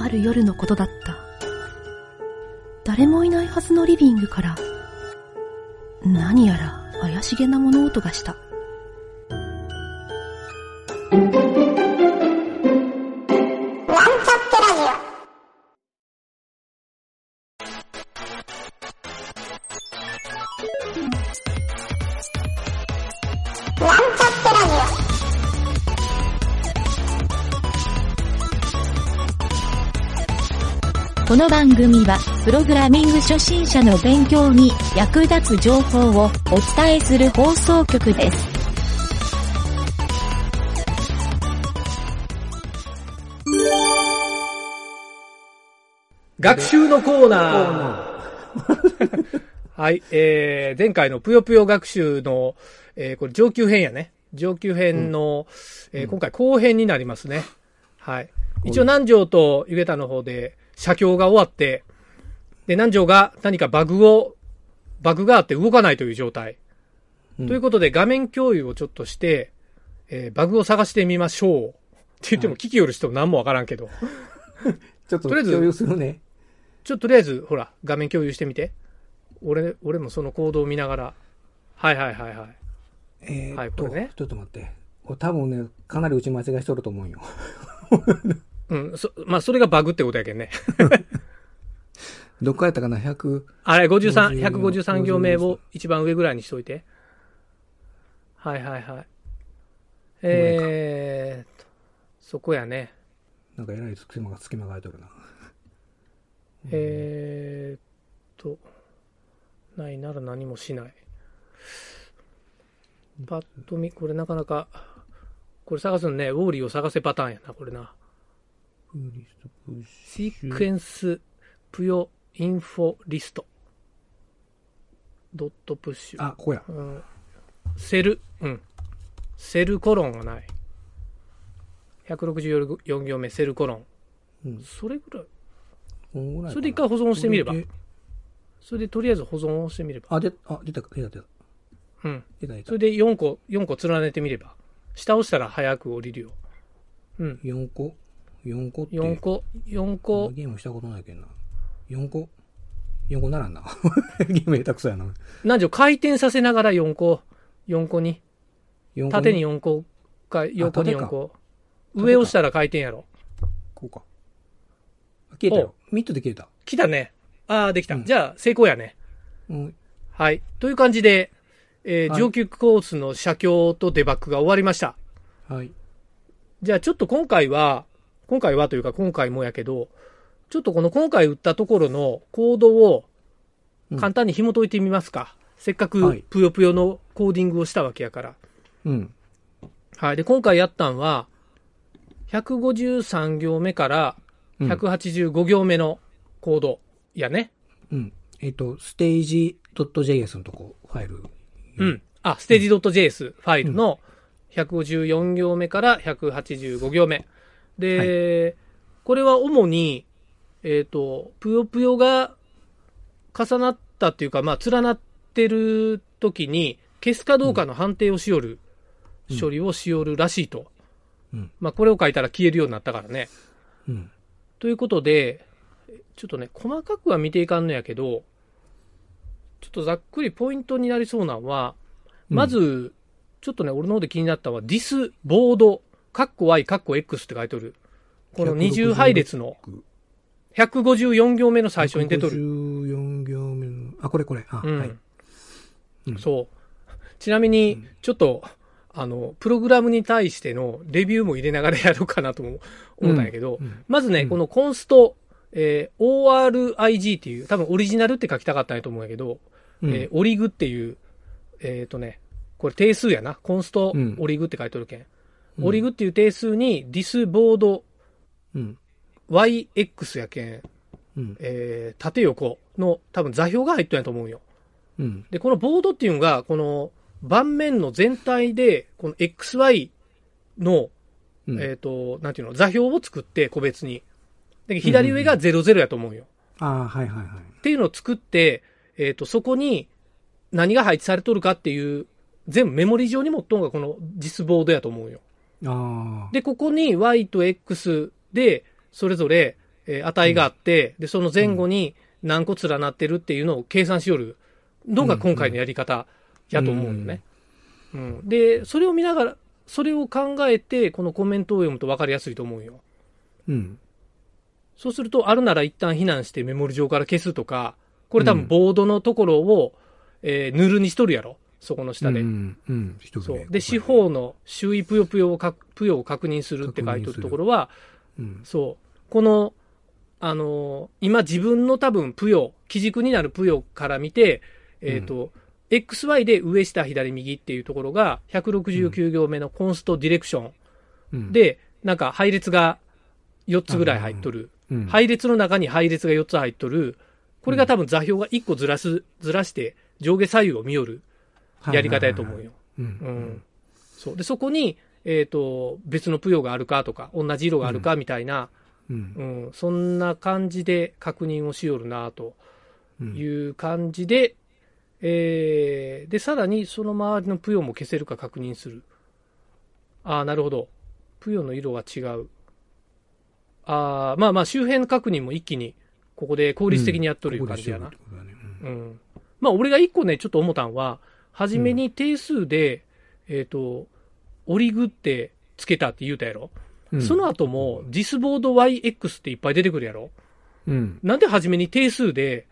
ある夜のことだった。誰もいないはずのリビングから、何やら怪しげな物音がした。この番組は、プログラミング初心者の勉強に役立つ情報をお伝えする放送局です。学習のコーナー。はい、えー、前回のぷよぷよ学習の、えー、これ上級編やね。上級編の、えー今回後編になりますね。はい。一応南條と湯桁の方で写経が終わって、で、南條が何かバグを、バグがあって動かないという状態。ということで画面共有をちょっとして、えーバグを探してみましょう。って言っても聞きよる人も何もわからんけど。ちょっととりあえず共有するね。ちょっととりあえず、ほら、画面共有してみて。俺、俺もそのコードを見ながら。はいはいはいはい。えーはいこれねちょっと待って。これ多分ね、かなり打ち間違いしとると思うよ。うん、そ、まあ、それがバグってことやけんね。どっかやったかな ?100、あれ、53、54 153行目を一番上ぐらいにしといて。はいはいはい。えーっと、そこやね。なんかえらい隙間が、隙間が空いとるな。えーっと、ないなら何もしない。パッと見、これなかなか、これ探すのね、ウォーリーを探せパターンやな、これな。プリストプッシシークエンスプヨインフォリスト。ドットプッシュ。あ、ここや。うん、セル、うん。セルコロンがない。164行目、セルコロン。うんそれぐらい。らいそれで一回保存してみればそれでとりあえず保存をしてみれば。あ、で、あ、出た、出た、出た。うん。出た、出たそれ。で4個、4個連ねてみれば。下押したら早く降りるよ。うん。4個？?4 個って。4個、4個、ゲームしたことないけんな。4個 ?4 個ならんな。ゲーム下手くそやな。何時回転させながら4個、4個に。4個縦に4個か、横に縦か4個。上押したら回転やろ。こうか。あ消えたよ。ミッドで消えた。来たね。ああ、できた。うんじゃあ、成功やね。うん。はい。という感じで、えーはい上級コースの写経とデバッグが終わりました。はい。じゃあちょっと今回は、今回はというか今回もやけど、ちょっとこの今回打ったところのコードをうん簡単に紐解いてみますか。せっかはいくぷよぷよのコーディングをしたわけやから。うん。はい。で、今回やったんは、153行目からうん185行目のコードやね。うん。えっ、と、ステージ .js のとこ、ファイル。うん。あ、ステージ .js ファイルの154行目から185行目。で、これは主に、えっ、と、ぷよぷよが重なったっていうか、まあ、連なってる時に消すかどうかの判定をしよる、処理をしよるらしいと。うんまあ、これを書いたら消えるようになったからね。うん。ということで、ちょっとね、細かくは見ていかんのやけど、ちょっとざっくりポイントになりそうなのは、まず、ちょっとね、俺の方で気になったのは、ディスボード、カッコ Y、カッコ X って書いてる。この二重配列の154行目の最初に出とる。54行目の、あ、これこれ。あ、うんはい。うんそう。ちなみに、ちょっと、あの、プログラムに対してのレビューも入れながらやろうかなとも思ったんやけど、うんまずね、うんこのコンスト、えー ORIG っていう、多分オリジナルって書きたかったんやと思うんやけど、うんえーオリグっていう、えっ、とね、これ定数やな。コンストうんオリグって書いとるけん。うんオリグっていう定数にディスボードうん。YX やけん、うん。えー縦横の多分座標が入っとんやと思うんよ。うん。で、このボードっていうのが、この盤面の全体で、この XY の、うんえっ、と、なんていうの、座標を作って、個別に。で、左上が00やと思うよ。ああ、はいはいはい。っていうのを作って、えっ、と、そこに何が配置されとるかっていう、全部メモリ上に持っとんがこのディスボードやと思うよ。で、ここに Y と X で、それぞれ、えー値があって、で、その前後に何個連なってるっていうのを計算しよるのが今回のやり方やと思うよね。うん。で、それを見ながら、それを考えて、このコメントを読むと分かりやすいと思うよ。うん。そうすると、あるなら一旦避難してメモリ上から消すとか、これ多分ボードのところを、えー、ヌルにしとるやろ。そこの下で。うん。うん。で、四方の周囲ぷよぷよをかぷよを確認するって書いてるところは、うん。そう。この、あのー今自分の多分ぷよ、基軸になるぷよから見て、えっ、と、XY で上下左右っていうところが、169行目のコンストディレクションうん、で、なんか配列が4つぐらい入っとる。うん、配列の中に配列が4つ入っとる。これが多分座標が1個ずらす、ずらして上下左右を見よるやり方やと思うよ。う。うんん。そう。で、そこに、えっ、と、別のぷよがあるかとか、同じ色があるかみたいな、うん。うん、そんな感じで確認をしよるなとうん。いう感じで、えーで、さらにその周りのぷよも消せるか確認する。ああ、なるほど。ぷよの色は違う。ああ、まあまあ周辺確認も一気に、ここで効率的にやっとるいう感じやな。うってことだねうん。まあ、俺が一個ね、ちょっと思ったんは、はじめに定数で、えっ、と、オリグってつけたって言うたやろ？うんその後も、ディスボード YX っていっぱい出てくるやろ？うん。なんではじめに定数で、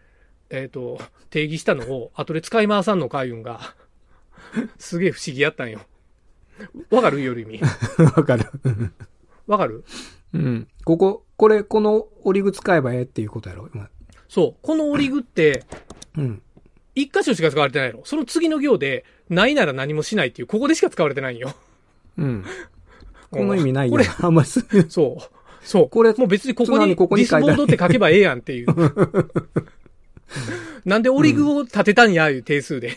えっ、と、定義したのを、後で使い回さんのかいうんが、すげえ不思議やったんよ。わかる？よる意味。わかる。わかる？うん。ここ、これ、この折り具使えばええっていうことやろ？今。そう。このオリグって、うん。一箇所しか使われてないの。その次の行で、ないなら何もしないっていう、ここでしか使われてないんよ。うん。この意味ないよこれ。あんまり。そう。そう。これもう別にここに、ここにディスボードって書けばええやんっていう。なんでオリグを立てたんや、いう定数で。っ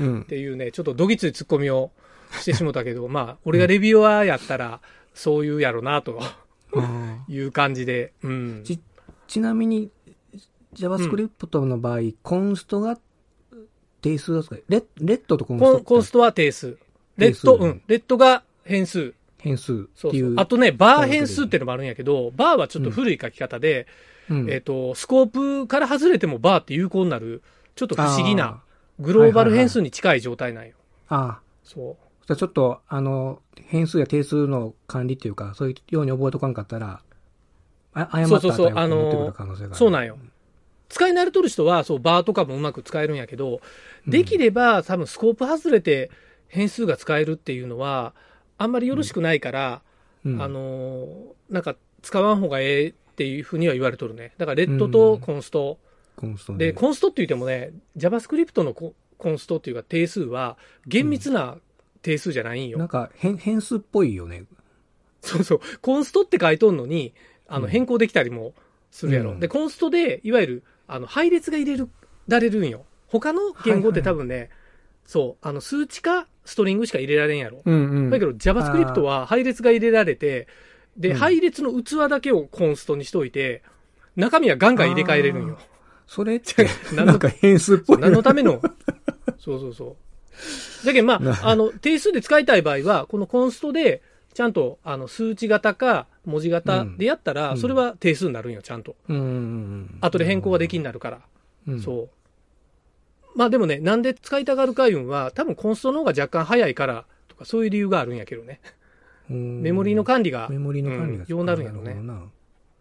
うん。ていうね、ちょっとどぎついツッコミをしてしもたけど、まあ、俺がレビュアーやったら、そういうやろな、とあいう感じで。うん。ちちなみに、JavaScript の場合、コンストが定数ですかレッレッドとコンストコンストは定数。レッド、うん。レッドが変数。変数っていう。。あとね、バー変数っていうのもあるんやけど、バーはちょっと古い書き方で、うん、えっ、と、スコープから外れてもバーって有効になる、ちょっと不思議な、グローバル変数に近い状態なんよ。ああ。そじゃあちょっと、あの、変数や定数の管理っていうか、そういうように覚えとかんかったら、あ誤ったそうそうそう値を持ってくる可能性があう。る。そうなんよ。使い慣れとる人は、そう、バーとかもうまく使えるんやけど、できれば多分スコープ外れて変数が使えるっていうのは、あんまりよろしくないから、うん。あのーなんか使わん方がええっていうふうには言われとるね。だからレッドとコンスト。コンストで、コンストって言ってもね、JavaScript のココンストっていうか定数は厳密な定数じゃないんよ。なんか変、変数っぽいよね。そうそう。コンストって書いとんのに、あの、うん変更できたりもするやろ。うんで、コンストで、いわゆる、あの、配列が入れる、られるんよ。他の言語って多分ね、そう、あの、数値かストリングしか入れられんやろ。うんうん。だけど JavaScript は配列が入れられて、で、うん配列の器だけをコンストにしといて、中身はガンガン入れ替えれるんよ。それって、なんか変数っぽい。何のための、そうそうそう。だけどまなあ、あの、定数で使いたい場合は、このコンストで、ちゃんと、あの、数値型か文字型でやったら、うんそれは定数になるんよ、ちゃんと。うんうんうん。後で変更ができになるから。うん。そう。まあでもね、なんで使いたがるかいうんは、多分コンストの方が若干早いから、とか、そういう理由があるんやけどね。うん。メモリーの管理が、メモリーの管理が。うんようなるんやろね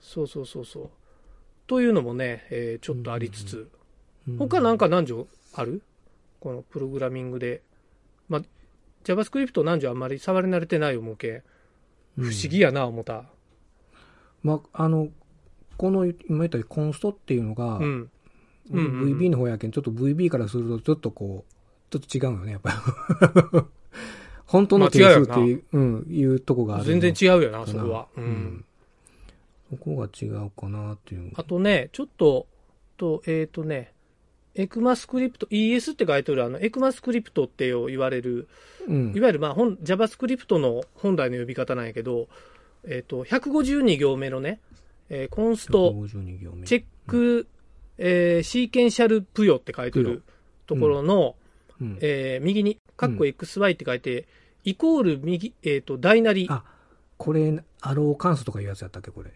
そうそうそうそう。というのもね、えーちょっとありつつ、うん他なんか何条ある？このプログラミングで。まあ、JavaScript 何条あんまり触り慣れてない思うけん。不思議やな、思った。まあ、あの、この今言ったコンストっていうのが、うん。うんうんうん VB の方やけん、ちょっと VB からすると、ちょっとこう、ちょっと違うよね、やっぱり。本当の定数っていう、うん、いうとこがある。全然違うよな、それは。ううんん。そこが違うかなっていう。あとね、ちょっと、と、えっ、とね、エクマスクリプト、ES って書いてあるあの、エクマスクリプトって言われる、うん。い。わゆるまあ本 JavaScript の本来の呼び方なんやけど、えっ、と、152行目のね、えーコンスト、152行目。チェック、えーシーケンシャルプヨって書いてるところの、うん。えー右に、カッコ XY って書いて、イコール右、えっ、と、大なり、あ、これ、アロー関数とかいうやつやったっけ、これ。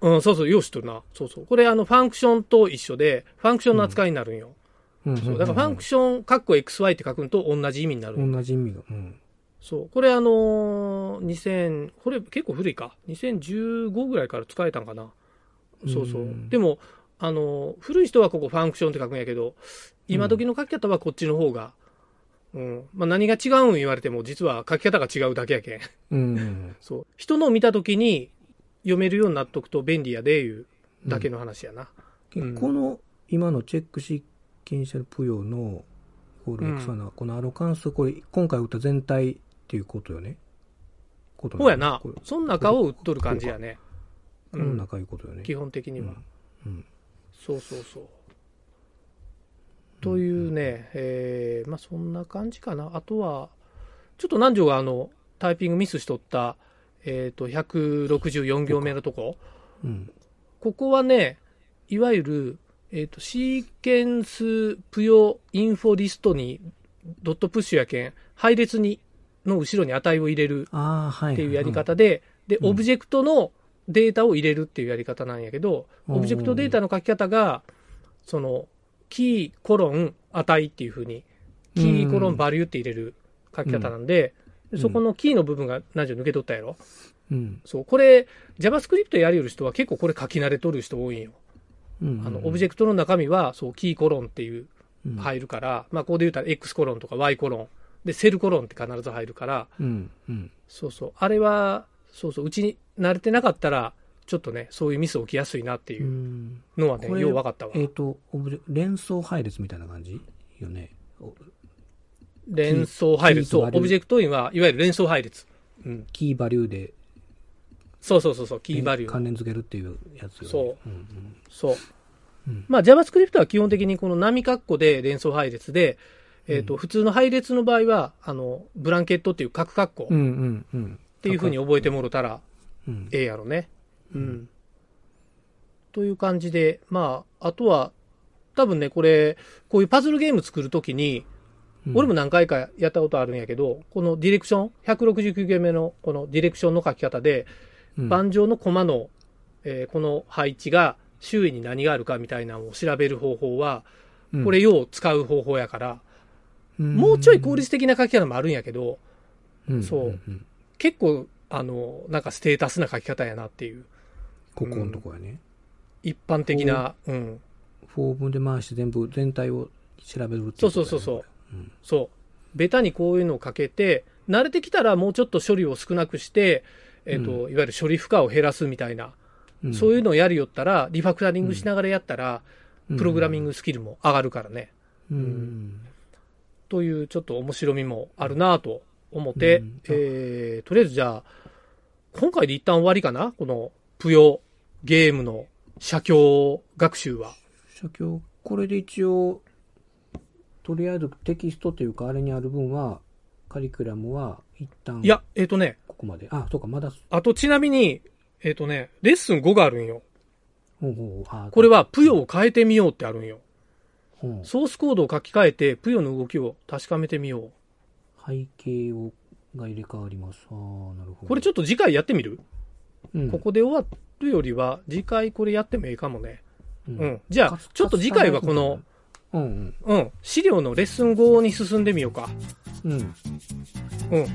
うん、そうそう、よう知っとるな。そうそう。これあの、ファンクションと一緒で、ファンクションの扱いになるんよ。うん。そう。だからファンクシション、カッコ XY って書くのと同じ意味になる。同じ意味が。うん。そう。これあのー、2000、これ結構古いか？2015ぐらいから使えたんかな？そうそう。うんでも、あのー、古い人はここファンクションって書くんやけど、今時の書き方はこっちの方が、うん。まあ何が違うん言われても、実は書き方が違うだけやけん。うん。そう。人のを見た時に読めるようになっとくと便利やで、いうだけの話やな。うんこの、今のチェックシーケンシャルプヨの、イコール X はな、このアロ関数、これ、今回打った全体っていうことよね。ことそうやな。その中を売っとる感じやね。この中いうことよね。基本的には。うん。そうそうそう。というね、えーまあそんな感じかな。あとは、ちょっと南條があの、タイピングミスしとった、えっ、と、164行目のとこ。うん。ここはね、いわゆる、えっ、と、シーケンスプヨインフォリストにdot push やけん、配列に、の後ろに値を入れる。っていうやり方で、で、うんオブジェクトのデータを入れるっていうやり方なんやけど、うんオブジェクトデータの書き方が、その、キー、コロン、値っていうふうに、キー、コロン、 value って入れる書き方なんで、んそこのキーの部分が何じゃ抜けとったやろ？うん。そう、これ、JavaScript やりよる人は結構これ書き慣れとる人多いんよ。うん。あの、オブジェクトの中身は、そう、キーコロンっていううん入るから、まあ、ここで言うたら X コロンとか Y コロン、で、セルコロンって必ず入るから、うん。うん。そうそう。あれは、そうそう、うちに慣れてなかったら、ちょっとね、そういうミス起きやすいなっていううんのはね、よう分かったわ。えっ、と、オブジェ連想配列みたいな感じよね。お連想配列。そう、オブジェクトインはいわゆる連想配列。うん。キーバリューでそうそうそうそう、キーバリュー。関連付けるっていうやつよね。そううんそう。うんまあ JavaScript は基本的にこの波括弧で連想配列で、えっ、と、普通の配列の場合は、あの、ブランケットっていう角括弧うん。うっんうんうん。ていうふうに覚えてもろたらうん。ええやろね。うん。という感じで、まあ、あとは、多分ね、これ、こういうパズルゲーム作るときに、うん。俺も何回かやったことあるんやけど、このディレクション、169ゲーム目のこのディレクションの書き方で、うん。盤上のコマの、えーこの配置が周囲に何があるかみたいなのを調べる方法は、うん。これよう使う方法やから、もうちょい効率的な書き方もあるんやけど、うん。そう。ん。ん。結構、あの、なんかステータスな書き方やなっていう、ここのとこやね。一般的な、うん、フォームで回して全部、全体を調べるっていそうことやね。そうそうそう。うんそう。ベタにこういうのをかけて、慣れてきたらもうちょっと処理を少なくして、えっ、と、いわゆる処理負荷を減らすみたいな、うんそういうのをやるよったら、リファクタリングしながらやったら、うんプログラミングスキルも上がるからね。うん。という、ちょっと面白みもあるなぁと思って、うんえー、とりあえずじゃあ、今回で一旦終わりかな？この、ぷよゲームの写経学習は。写経、これで一応、とりあえずテキストというか、あれにある分は、カリキュラムは一旦、いや、えっ、とね、ここまで。あ、そうか、まだ、あとちなみに、えっ、とね、レッスン5があるんよ。ほうほうあこれは、ぷよを変えてみようってあるんよ。ほうソースコードを書き換えて、ぷよの動きを確かめてみよう。背景をが入れ替わります。ああ、なるほど。これちょっと次回やってみる、うん、ここで終わるよりは、次回これやってもいいかもね。ううん。じゃあちょっと次回はこの、、うんうん。うん、資料のレッスン5に進んでみようか。うん。うん。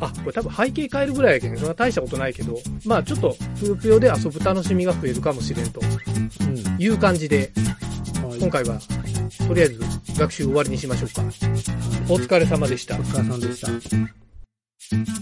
あ、これ多分背景変えるぐらいやけん、そんな大したことないけど、まあちょっと、ぷよぷよで遊ぶ楽しみが増えるかもしれんとうん。いう感じで、はい今回は、とりあえず学習終わりにしましょうか。お疲れ様でしたお。疲れ様でした。